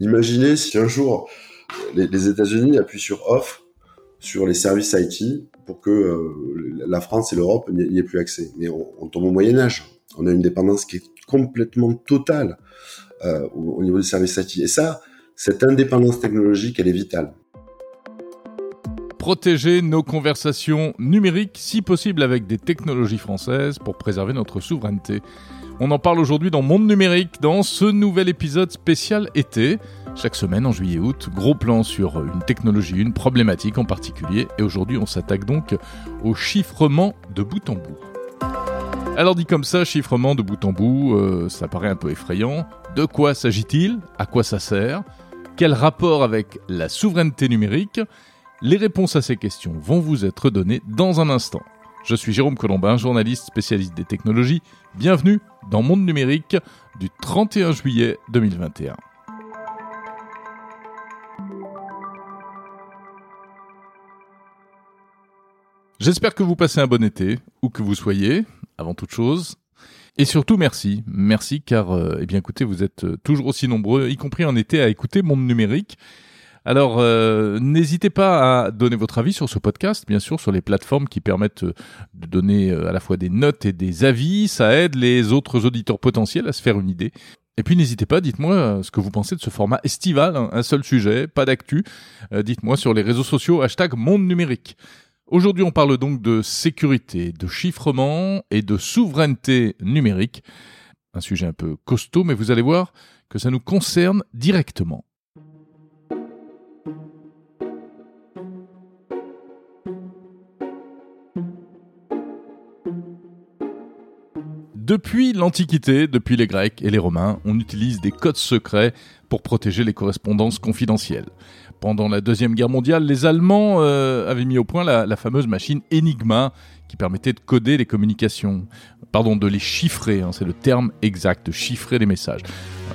Imaginez si un jour les, États-Unis appuient sur off sur les services IT pour que euh, la France et l'Europe n'y aient plus accès. Mais on, tombe au Moyen Âge. On a une dépendance qui est complètement totale euh, au, niveau des services IT. Et ça, cette indépendance technologique, elle est vitale protéger nos conversations numériques, si possible avec des technologies françaises, pour préserver notre souveraineté. On en parle aujourd'hui dans Monde Numérique, dans ce nouvel épisode spécial été. Chaque semaine en juillet-août, gros plan sur une technologie, une problématique en particulier. Et aujourd'hui, on s'attaque donc au chiffrement de bout en bout. Alors dit comme ça, chiffrement de bout en bout, euh, ça paraît un peu effrayant. De quoi s'agit-il? À quoi ça sert? Quel rapport avec la souveraineté numérique? Les réponses à ces questions vont vous être données dans un instant. Je suis Jérôme Colombin, journaliste spécialiste des technologies. Bienvenue dans Monde Numérique du 31 juillet 2021. J'espère que vous passez un bon été, où que vous soyez, avant toute chose. Et surtout, merci. Merci car, euh, eh bien écoutez, vous êtes euh, toujours aussi nombreux, y compris en été, à écouter Monde Numérique. Alors, euh, n'hésitez pas à donner votre avis sur ce podcast, bien sûr, sur les plateformes qui permettent euh, de donner euh, à la fois des notes et des avis. Ça aide les autres auditeurs potentiels à se faire une idée. Et puis n'hésitez pas, dites-moi ce que vous pensez de ce format estival, hein, un seul sujet, pas d'actu. dites-moi sur les réseaux sociaux, hashtag monde numérique. Aujourd'hui, on parle donc de sécurité, de chiffrement et de souveraineté numérique. Un sujet un peu costaud, mais vous allez voir que ça nous concerne directement. Depuis l'Antiquité, depuis les Grecs et les Romains, on utilise des codes secrets pour protéger les correspondances confidentielles. Pendant la Deuxième Guerre mondiale, les Allemands euh, avaient mis au point la, fameuse machine Enigma qui permettait de coder les communications, pardon, de les chiffrer, hein, c'est le terme exact, chiffrer les messages.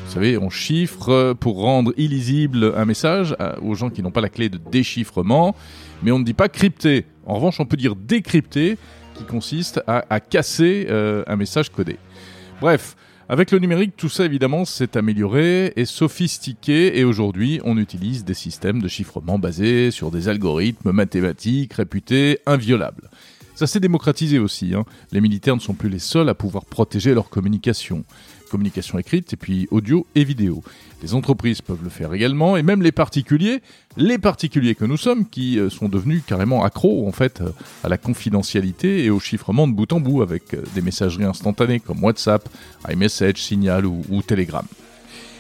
Vous savez, on chiffre pour rendre illisible un message aux gens qui n'ont pas la clé de déchiffrement, mais on ne dit pas crypter. En revanche, on peut dire décrypter qui consiste à, casser euh, un message codé. Bref, avec le numérique, tout ça évidemment s'est amélioré et sophistiqué et aujourd'hui on utilise des systèmes de chiffrement basés sur des algorithmes mathématiques réputés inviolables. Ça s'est démocratisé aussi, hein. les militaires ne sont plus les seuls à pouvoir protéger leur communication communication écrite et puis audio et vidéo. Les entreprises peuvent le faire également et même les particuliers, les particuliers que nous sommes qui euh, sont devenus carrément accros en fait euh, à la confidentialité et au chiffrement de bout en bout avec euh, des messageries instantanées comme WhatsApp, iMessage, Signal ou, ou Telegram.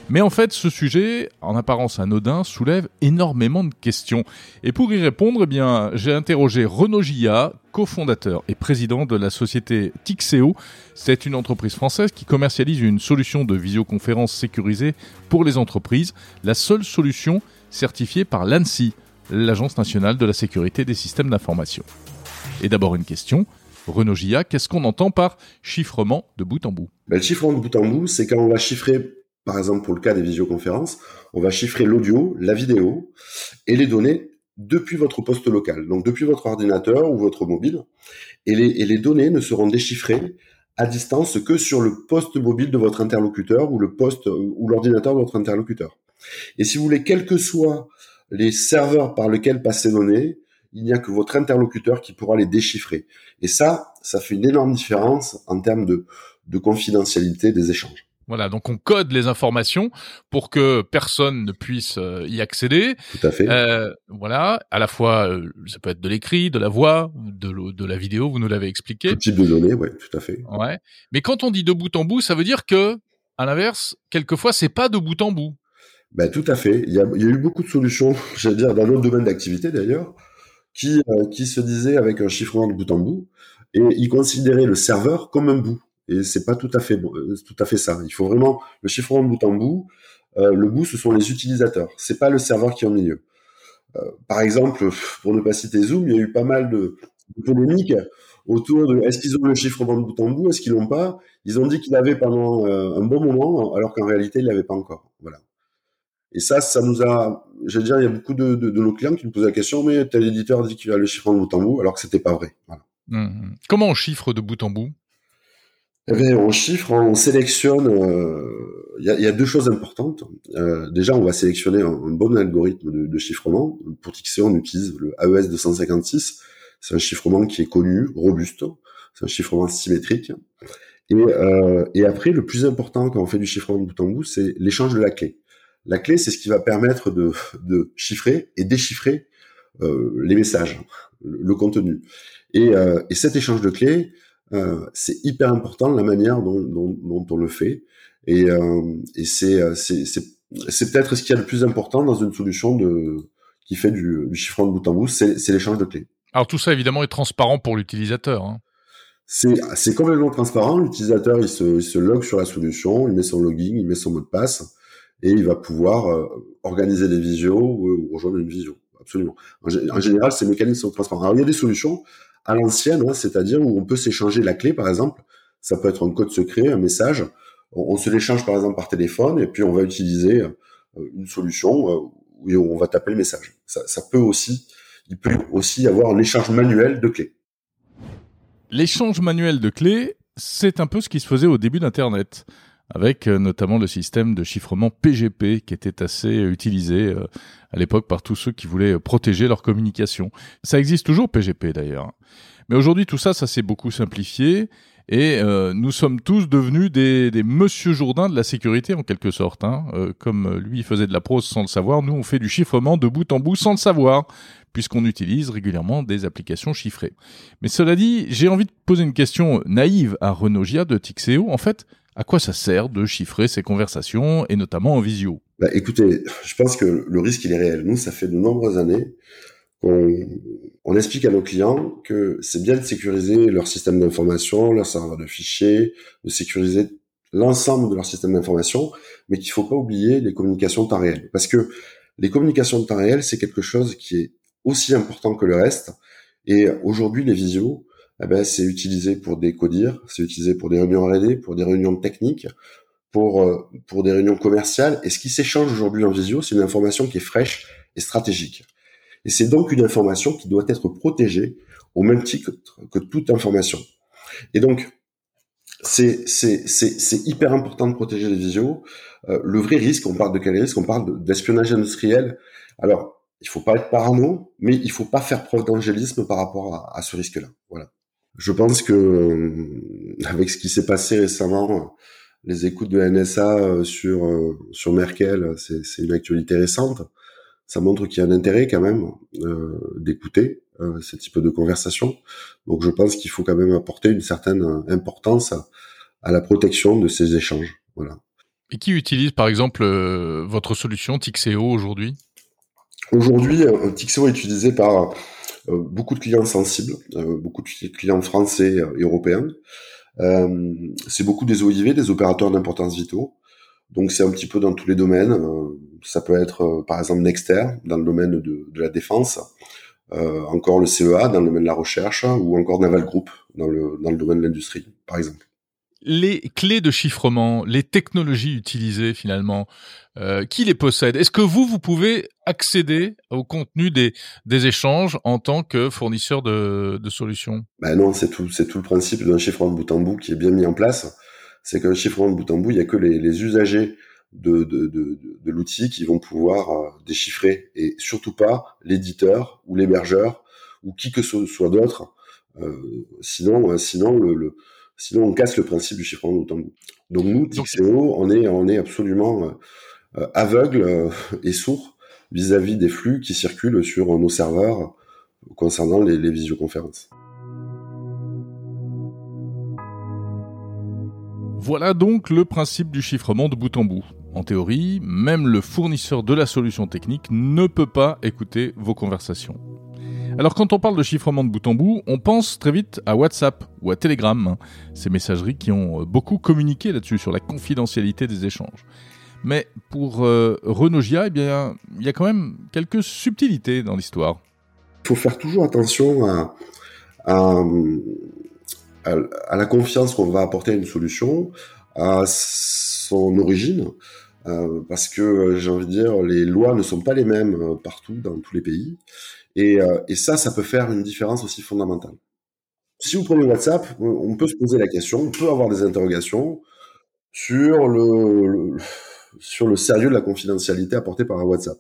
Mais en fait, ce sujet, en apparence anodin, soulève énormément de questions. Et pour y répondre, eh bien, j'ai interrogé Renaud Gillat, cofondateur et président de la société Tixeo. C'est une entreprise française qui commercialise une solution de visioconférence sécurisée pour les entreprises, la seule solution certifiée par l'ANSI, l'Agence nationale de la sécurité des systèmes d'information. Et d'abord une question. Renaud Gillat, qu'est-ce qu'on entend par chiffrement de bout en bout? Ben, Le chiffrement de bout en bout, c'est quand on va chiffrer par exemple pour le cas des visioconférences, on va chiffrer l'audio, la vidéo et les données depuis votre poste local, donc depuis votre ordinateur ou votre mobile. Et les, données ne seront déchiffrées à distance que sur le poste mobile de votre interlocuteur ou le poste ou l'ordinateur de votre interlocuteur. Et si vous voulez, quels que soient les serveurs par lesquels passent ces données, il n'y a que votre interlocuteur qui pourra les déchiffrer. Et ça, ça fait une énorme différence en termes de confidentialité des échanges. Voilà, donc on code les informations pour que personne ne puisse euh, y accéder. Tout à fait. Euh, voilà, à la fois, euh, ça peut être de l'écrit, de la voix, de, de la vidéo, vous nous l'avez expliqué. Tout type de données, ouais, tout à fait. Ouais. Mais quand on dit de bout en bout, ça veut dire que, à l'inverse, quelquefois, c'est pas de bout en bout. Ben, tout à fait. Il y a, il y a eu beaucoup de solutions, j'allais dire, dans notre domaine d'activité d'ailleurs, qui, qui se disaient avec un chiffrement de bout en bout, et ils considéraient le serveur comme un bout. Et c'est pas tout à fait euh, tout à fait ça. Il faut vraiment le chiffrement de bout en bout. Euh, le bout, ce sont les utilisateurs. C'est pas le serveur qui est au milieu. Euh, par exemple, pour ne pas citer Zoom, il y a eu pas mal de, polémiques autour de est-ce qu'ils ont le chiffrement de bout en bout, est-ce qu'ils l'ont pas? Ils ont dit qu'ils l'avaient pendant un bon moment, alors qu'en réalité, ils l'avaient pas encore. Voilà. Et ça, ça nous a, je veux dire, il y a beaucoup de, nos clients qui nous posent la question, mais tel éditeur dit qu'il a le chiffrement de bout en bout, alors que c'était pas vrai. Voilà. Mmh. Comment on chiffre de bout en bout? Eh bien, on chiffre, on sélectionne euh, il y, a, deux choses importantes. déjà, on va sélectionner un, bon algorithme de, chiffrement. Pour Tixeo, on utilise le AES 256. C'est un chiffrement qui est connu, robuste. C'est un chiffrement symétrique. Et, et après, le plus important quand on fait du chiffrement de bout en bout, c'est l'échange de la clé. La clé, c'est ce qui va permettre de, chiffrer et déchiffrer euh, les messages, le, contenu. Et, euh, et, cet échange de clés, euh, c'est hyper important la manière dont, dont, dont on le fait. Et, euh, et c'est, peut-être ce qui est le plus important dans une solution de, qui fait du, du chiffrement de bout en bout, c'est, l'échange de clés. Alors tout ça évidemment est transparent pour l'utilisateur. Hein. C'est, complètement transparent. L'utilisateur il se, il se log sur la solution, il met son login, il met son mot de passe et il va pouvoir euh, organiser des visios ou, rejoindre une visio. Absolument. En, général, ces mécanismes sont transparents. Alors, il y a des solutions à l'ancienne, c'est-à-dire où on peut s'échanger la clé, par exemple. Ça peut être un code secret, un message. On, se l'échange, par exemple, par téléphone, et puis on va utiliser euh, une solution euh, où on va taper le message. Ça, ça peut aussi, il peut aussi y avoir un échange manuel de clés. L'échange manuel de clés, c'est un peu ce qui se faisait au début d'Internet avec euh, notamment le système de chiffrement PGP qui était assez utilisé euh, à l'époque par tous ceux qui voulaient protéger leur communication. Ça existe toujours PGP d'ailleurs. Mais aujourd'hui tout ça, ça s'est beaucoup simplifié et euh, nous sommes tous devenus des, des Monsieur Jourdain de la sécurité en quelque sorte. Hein. comme lui faisait de la prose sans le savoir, nous on fait du chiffrement de bout en bout sans le savoir puisqu'on utilise régulièrement des applications chiffrées. Mais cela dit, j'ai envie de poser une question naïve à Renaud Gia de Tixeo. En fait, à quoi ça sert de chiffrer ces conversations, et notamment en visio? Bah, Écoutez, je pense que le risque, il est réel. Nous, ça fait de nombreuses années qu'on on explique à nos clients que c'est bien de sécuriser leur système d'information, leur serveur de fichiers, de sécuriser l'ensemble de leur système d'information, mais qu'il faut pas oublier les communications de temps réel. Parce que les communications de temps réel, c'est quelque chose qui est aussi important que le reste. Et aujourd'hui, les visios, eh ben, c'est utilisé pour des codires, c'est utilisé pour des réunions R&D, pour des réunions techniques, pour euh, pour des réunions commerciales. Et ce qui s'échange aujourd'hui en visio, c'est une information qui est fraîche et stratégique. Et c'est donc une information qui doit être protégée au même titre que toute information. Et donc, c'est c'est c'est hyper important de protéger les visios. Euh, le vrai risque, on parle de quel risque? On parle d'espionnage industriel. Alors, il faut pas être parano, mais il faut pas faire preuve d'angélisme par rapport à, à ce risque-là. Voilà. Je pense que euh, avec ce qui s'est passé récemment, les écoutes de NSA euh, sur euh, sur Merkel, c'est une actualité récente. Ça montre qu'il y a un intérêt quand même euh, d'écouter euh, ce type de conversation. Donc je pense qu'il faut quand même apporter une certaine importance à, la protection de ces échanges. Voilà. Et qui utilise par exemple votre solution Tixeo aujourd'hui? Aujourd'hui, Tixeo est utilisé par euh, beaucoup de clients sensibles, euh, beaucoup de clients français et européens. Euh, c'est beaucoup des OIV, des opérateurs d'importance vitaux. Donc c'est un petit peu dans tous les domaines. ça peut être par exemple Nexter dans le domaine de, de la défense, encore le CEA dans le domaine de la recherche, ou encore Naval Group dans le, dans le domaine de l'industrie, par exemple les clés de chiffrement, les technologies utilisées finalement, euh, qui les possède Est-ce que vous, vous pouvez accéder au contenu des, des échanges en tant que fournisseur de, de solutions? Ben non, c'est tout, c'est tout le principe d'un chiffrement de bout en bout qui est bien mis en place. C'est qu'un chiffrement de bout en bout, il y a que les, les usagers de, de, de, l'outil qui vont pouvoir euh, déchiffrer et surtout pas l'éditeur ou l'hébergeur ou qui que ce soit d'autre. Euh, sinon, sinon le Sinon, on casse le principe du chiffrement de bout en bout. Donc nous, Tixeo, on est, on est absolument euh, euh, aveugle euh, et sourd vis-à-vis des flux qui circulent sur nos serveurs concernant les, les visioconférences. Voilà donc le principe du chiffrement de bout en bout. En théorie, même le fournisseur de la solution technique ne peut pas écouter vos conversations. Alors quand on parle de chiffrement de bout en bout, on pense très vite à WhatsApp ou à Telegram, hein. ces messageries qui ont euh, beaucoup communiqué là-dessus sur la confidentialité des échanges. Mais pour euh, Renaud Gia, eh bien, il y a quand même quelques subtilités dans l'histoire. Il faut faire toujours attention à, la confiance qu'on va apporter à une solution, à son origine, euh, parce que j'ai envie de dire, les lois ne sont pas les mêmes partout dans tous les pays. Et, euh, et ça, ça peut faire une différence aussi fondamentale. Si vous prenez WhatsApp, on peut se poser la question, on peut avoir des interrogations. sur le, sur le sérieux de la confidentialité apportée par un WhatsApp.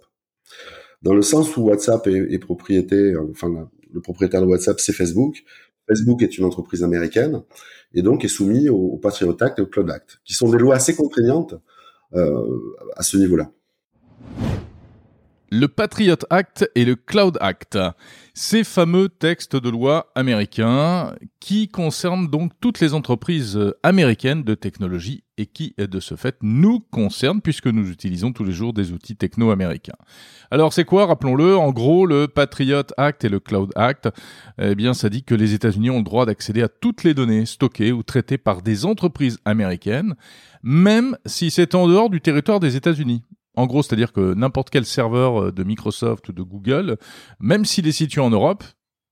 Dans le sens où WhatsApp est, propriété, enfin le propriétaire de WhatsApp c'est Facebook. Facebook est une entreprise américaine et donc est soumis au, Patriot Act et au Cloud Act, qui sont des lois assez contraignantes euh, à ce niveau-là le Patriot Act et le Cloud Act. Ces fameux textes de loi américains qui concernent donc toutes les entreprises américaines de technologie et qui, de ce fait, nous concernent puisque nous utilisons tous les jours des outils techno-américains. Alors c'est quoi, rappelons-le, en gros, le Patriot Act et le Cloud Act? Eh bien, ça dit que les États-Unis ont le droit d'accéder à toutes les données stockées ou traitées par des entreprises américaines, même si c'est en dehors du territoire des États-Unis. En gros, c'est-à-dire que n'importe quel serveur euh, de Microsoft ou de Google, même s'il est situé en Europe,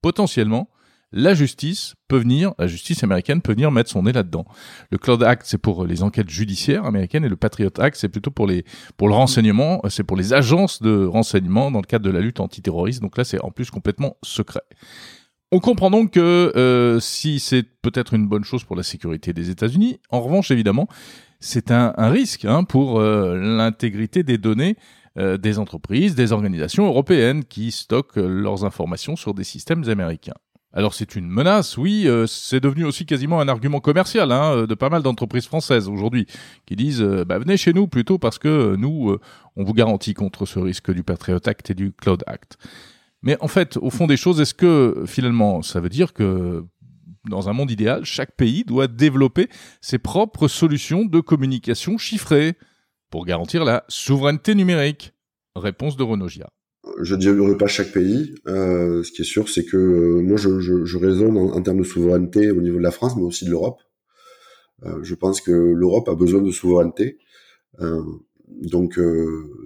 potentiellement, la justice peut venir, la justice américaine peut venir mettre son nez là-dedans. Le Cloud Act, c'est pour les enquêtes judiciaires américaines et le Patriot Act, c'est plutôt pour les, pour le renseignement, c'est pour les agences de renseignement dans le cadre de la lutte antiterroriste. Donc là, c'est en plus complètement secret. On comprend donc que euh, si c'est peut-être une bonne chose pour la sécurité des États-Unis, en revanche, évidemment, c'est un, risque hein, pour euh, l'intégrité des données euh, des entreprises, des organisations européennes qui stockent leurs informations sur des systèmes américains. Alors c'est une menace, oui, euh, c'est devenu aussi quasiment un argument commercial hein, de pas mal d'entreprises françaises aujourd'hui qui disent bah, venez chez nous plutôt parce que nous, on vous garantit contre ce risque du Patriot Act et du Cloud Act. Mais en fait, au fond des choses, est-ce que finalement ça veut dire que dans un monde idéal, chaque pays doit développer ses propres solutions de communication chiffrées pour garantir la souveraineté numérique. Réponse de Renogia. Je ne dirais pas chaque pays. Euh, ce qui est sûr, c'est que euh, moi, je, raisonne en, termes de souveraineté au niveau de la France, mais aussi de l'Europe. Euh, je pense que l'Europe a besoin de souveraineté. donc,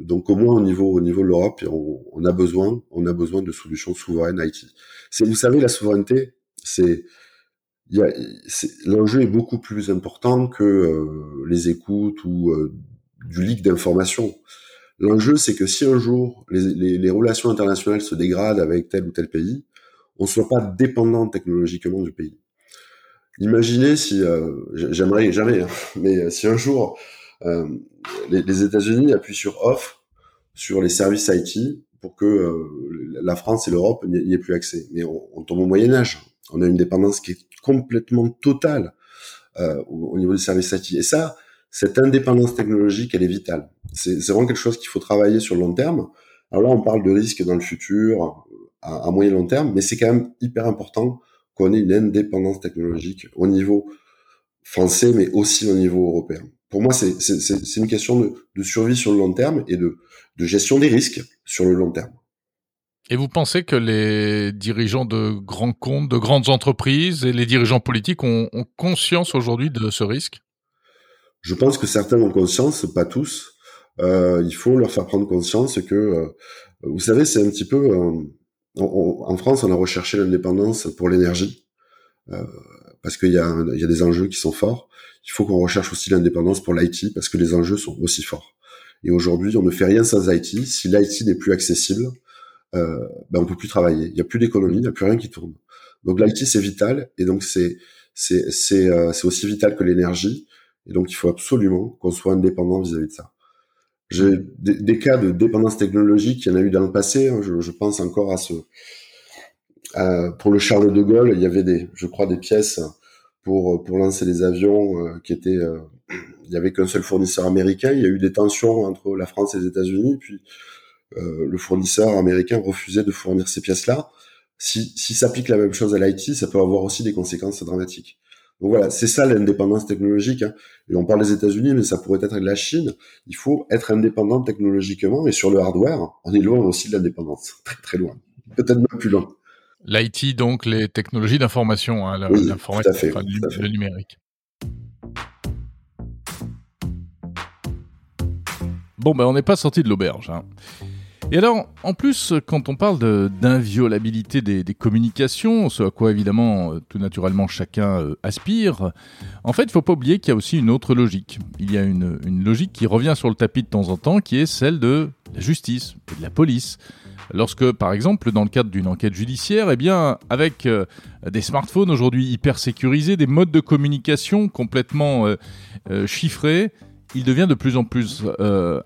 donc au moins au niveau au niveau de l'Europe, on, on, a besoin on a besoin de solutions souveraines IT. C'est vous savez la souveraineté, c'est l'enjeu est beaucoup plus important que euh, les écoutes ou euh, du leak d'informations. L'enjeu, c'est que si un jour les, les, relations internationales se dégradent avec tel ou tel pays, on ne soit pas dépendant technologiquement du pays. Imaginez si, euh, j'aimerais jamais, hein, mais si un jour les, les États-Unis appuient sur off sur les services IT pour que la France et l'Europe n'y aient plus accès. Mais on, on tombe au Moyen Âge. On a une dépendance qui est complètement totale euh, au, niveau des services IT. Et ça, cette indépendance technologique, elle est vitale. C'est vraiment quelque chose qu'il faut travailler sur le long terme. Alors là, on parle de risques dans le futur, à, moyen long terme, mais c'est quand même hyper important qu'on ait une indépendance technologique au niveau français, mais aussi au niveau européen. Pour moi, c'est une question de, de, survie sur le long terme et de, de gestion des risques sur le long terme. Et vous pensez que les dirigeants de grands comptes, de grandes entreprises et les dirigeants politiques ont, conscience aujourd'hui de ce risque? Je pense que certains ont conscience, pas tous. Euh, il faut leur faire prendre conscience que, euh, vous savez, c'est un petit peu... Euh, en France, on a recherché l'indépendance pour l'énergie, parce qu'il y, y, a des enjeux qui sont forts. Il faut qu'on recherche aussi l'indépendance pour l'IT, parce que les enjeux sont aussi forts. Et aujourd'hui, on ne fait rien sans IT. Si l'IT n'est plus accessible, euh, ben on peut plus travailler. Il n'y a plus d'économie, il n'y a plus rien qui tourne. Donc l'IT c'est vital et donc euh, c'est aussi vital que l'énergie et donc il faut absolument qu'on soit indépendant vis-à-vis de ça. J'ai des, cas de dépendance technologique, il y en a eu dans le passé. Hein, je, pense encore à ce pour le Charles de Gaulle, il y avait des, je crois, des pièces pour lancer les avions euh, qui étaient euh, il y avait qu'un seul fournisseur américain. Il y a eu des tensions entre la France et les États-Unis, puis le fournisseur américain refusait de fournir ces pièces-là. Si, si s'applique la même chose à l'IT, ça peut avoir aussi des conséquences dramatiques. Donc voilà, c'est ça l'indépendance technologique. Hein. Et on parle des États-Unis, mais ça pourrait être la Chine. Il faut être indépendant technologiquement et sur le hardware, on est loin aussi de l'indépendance, très très loin, peut-être même plus loin. L'IT, donc les technologies d'information, hein, l'informatique, le numérique. Bon, ben on n'est pas sorti de l'auberge. Hein. Et alors, en plus, quand on parle d'inviolabilité des, communications, ce à quoi évidemment euh, tout naturellement chacun euh, aspire, en fait, il ne faut pas oublier qu'il y a aussi une autre logique. Il y a une, logique qui revient sur le tapis de temps en temps, qui est celle de la justice et de la police. lorsque, par exemple, dans le cadre d'une enquête judiciaire, eh bien, avec euh, des smartphones aujourd'hui hyper sécurisés, des modes de communication complètement chiffrés, il devient de plus en plus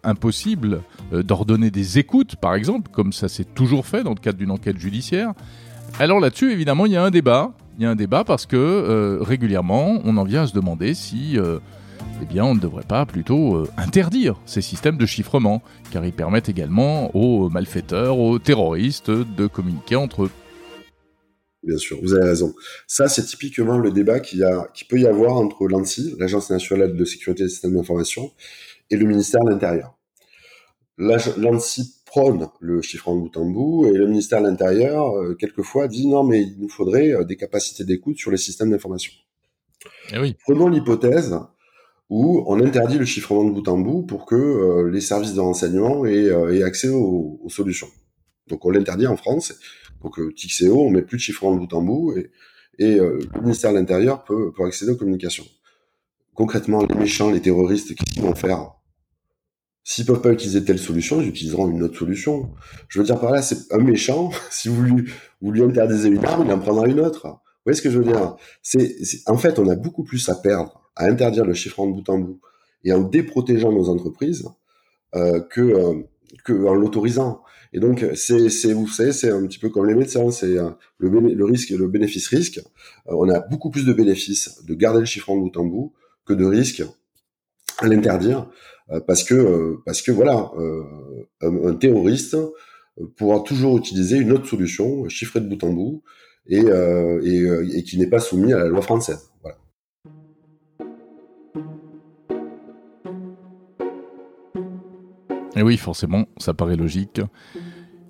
impossible d'ordonner des écoutes, par exemple, comme ça s'est toujours fait dans le cadre d'une enquête judiciaire. Alors là-dessus, évidemment, il y a un débat. Il y a un débat parce que régulièrement, on en vient à se demander si eh on ne devrait pas plutôt euh, interdire ces systèmes de chiffrement, car ils permettent également aux malfaiteurs, aux terroristes de communiquer entre eux. Bien sûr, vous avez raison. Ça, c'est typiquement le débat qu'il qui peut y avoir entre l'ANSI, l'Agence nationale de sécurité des systèmes d'information, et le ministère de l'Intérieur. L'ANSI prône le chiffrement de bout en bout, et le ministère de l'Intérieur, euh, quelquefois, dit non, mais il nous faudrait euh, des capacités d'écoute sur les systèmes d'information. Eh oui. Prenons l'hypothèse où on interdit le chiffrement de bout en bout pour que euh, les services de renseignement aient, accès aux, solutions. Donc on l'interdit en France. Donc euh, TXEO, on met plus de chiffrement de bout en bout et, et le ministère de l'Intérieur peut, accéder aux communications. Concrètement, les méchants, les terroristes, qu'est-ce qu'ils vont faire? S'ils peuvent pas utiliser telle solution, ils utiliseront une autre solution. Je veux dire par là, c'est un méchant. Si vous lui, interdisez une arme, il en prendra une autre. Vous voyez ce que je veux dire? En fait, on a beaucoup plus à perdre à interdire le chiffrement de bout en bout et en déprotégeant nos entreprises euh, que, euh, que en l'autorisant. Et donc, c'est, c'est, vous savez, c'est un petit peu comme les médecins, c'est euh, le, risque et le bénéfice-risque. Euh, on a beaucoup plus de bénéfices de garder le chiffrement de bout en bout que de risques à l'interdire, euh, parce que, parce que voilà, un, terroriste pourra toujours utiliser une autre solution, chiffrée de bout en bout, et, et qui n'est pas soumis à la loi française. Et oui, forcément, ça paraît logique.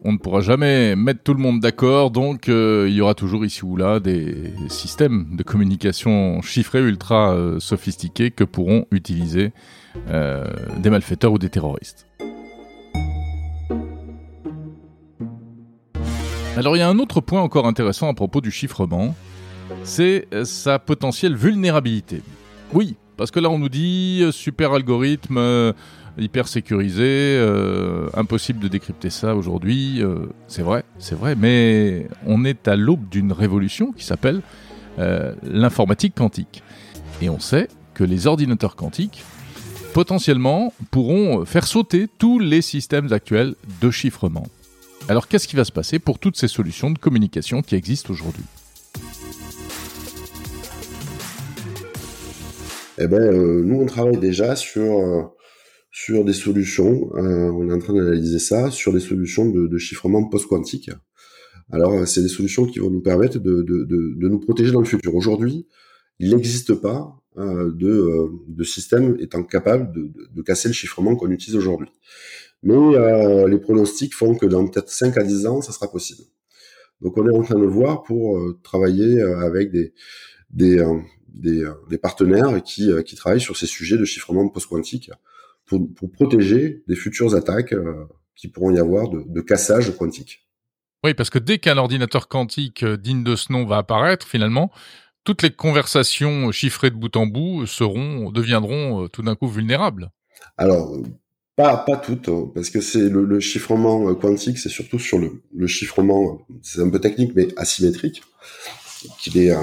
On ne pourra jamais mettre tout le monde d'accord, donc euh, il y aura toujours ici ou là des systèmes de communication chiffrés ultra euh, sophistiqués que pourront utiliser euh, des malfaiteurs ou des terroristes. Alors il y a un autre point encore intéressant à propos du chiffrement, c'est sa potentielle vulnérabilité. Oui, parce que là on nous dit super algorithme hyper sécurisé, euh, impossible de décrypter ça aujourd'hui. Euh, c'est vrai, c'est vrai, mais on est à l'aube d'une révolution qui s'appelle euh, l'informatique quantique. Et on sait que les ordinateurs quantiques, potentiellement, pourront faire sauter tous les systèmes actuels de chiffrement. Alors qu'est-ce qui va se passer pour toutes ces solutions de communication qui existent aujourd'hui? Eh ben, nous, on travaille déjà sur sur des solutions, euh, on est en train d'analyser ça, sur des solutions de, chiffrement post-quantique. Alors, euh, c'est des solutions qui vont nous permettre de, nous protéger dans le futur. Aujourd'hui, il n'existe pas euh, de, système étant capable de, casser le chiffrement qu'on utilise aujourd'hui. Mais les pronostics font que dans peut-être 5 à 10 ans, ça sera possible. Donc on est en train de voir pour travailler avec des, des, des, partenaires qui, qui travaillent sur ces sujets de chiffrement post-quantique pour, protéger des futures attaques euh, qui pourront y avoir de, cassage quantique. Oui, parce que dès qu'un ordinateur quantique euh, digne de ce nom va apparaître, finalement, toutes les conversations chiffrées de bout en bout seront, deviendront euh, tout d'un coup vulnérables. Alors, pas, pas toutes, hein, parce que c'est le, chiffrement quantique, c'est surtout sur le, chiffrement, c'est un peu technique, mais asymétrique, qu'il est,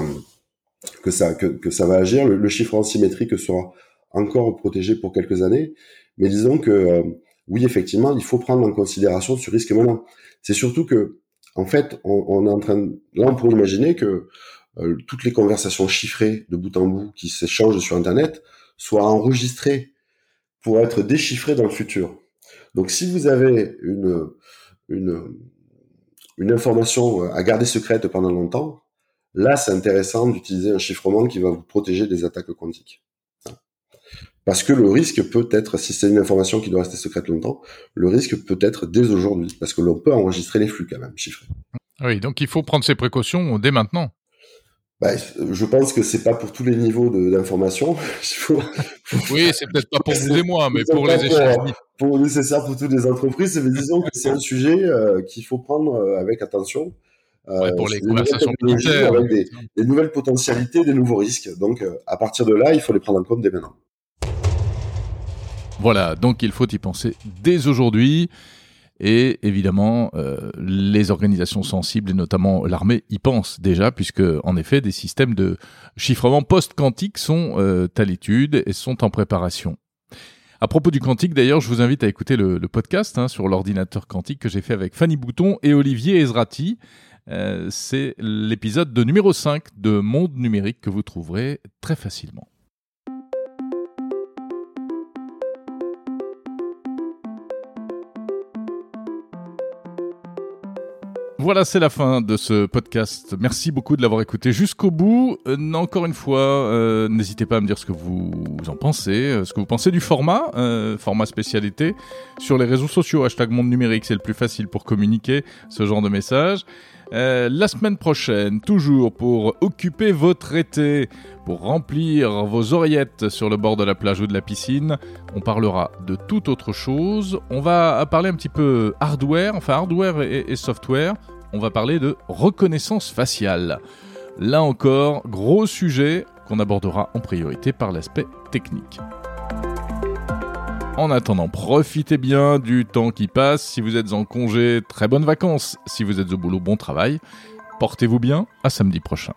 que ça, que, ça va agir. Le, le chiffrement symétrique sera encore protégé pour quelques années. Mais disons que euh, oui, effectivement, il faut prendre en considération ce risque maintenant. C'est surtout que, en fait, on, est en train, là, on pourrait imaginer que euh, toutes les conversations chiffrées de bout en bout qui s'échangent sur Internet soient enregistrées pour être déchiffrées dans le futur. Donc, si vous avez une, information à garder secrète pendant longtemps, là, c'est intéressant d'utiliser un chiffrement qui va vous protéger des attaques quantiques. Parce que le risque peut être, si c'est une information qui doit rester secrète longtemps, le risque peut être dès aujourd'hui, parce que l'on peut enregistrer les flux quand même, chiffrés. Oui, donc il faut prendre ces précautions dès maintenant. Bah, je pense que c'est pas pour tous les niveaux d'information. oui, c'est peut-être pas pour vous et moi, mais pour les échanges. Pour nécessaire pour toutes les entreprises, mais disons que c'est un sujet euh, qu'il faut prendre euh, avec attention. Euh, pour les conversations militaires. Avec des, des, nouvelles potentialités, des nouveaux risques. Donc, à partir de là, il faut les prendre en compte dès maintenant. Voilà, donc il faut y penser dès aujourd'hui. Et évidemment, euh, les organisations sensibles, et notamment l'armée, y pensent déjà, puisque en effet, des systèmes de chiffrement post-quantique sont euh, à l'étude et sont en préparation. À propos du quantique, d'ailleurs, je vous invite à écouter le, podcast hein, sur l'ordinateur quantique que j'ai fait avec Fanny Bouton et Olivier Ezrati. Euh, c'est l'épisode de numéro 5 de Monde numérique que vous trouverez très facilement. Voilà, c'est la fin de ce podcast. Merci beaucoup de l'avoir écouté jusqu'au bout. Euh, encore une fois, euh, n'hésitez pas à me dire ce que vous en pensez, euh, ce que vous pensez du format, format spécialité, sur les réseaux sociaux. Hashtag Monde Numérique, c'est le plus facile pour communiquer ce genre de message. la semaine prochaine, toujours pour occuper votre été, pour remplir vos oreillettes sur le bord de la plage ou de la piscine, on parlera de toute autre chose. On va parler un petit peu hardware, enfin hardware et software on va parler de reconnaissance faciale. Là encore, gros sujet qu'on abordera en priorité par l'aspect technique. En attendant, profitez bien du temps qui passe. Si vous êtes en congé, très bonnes vacances. Si vous êtes au boulot, bon travail. Portez-vous bien. À samedi prochain.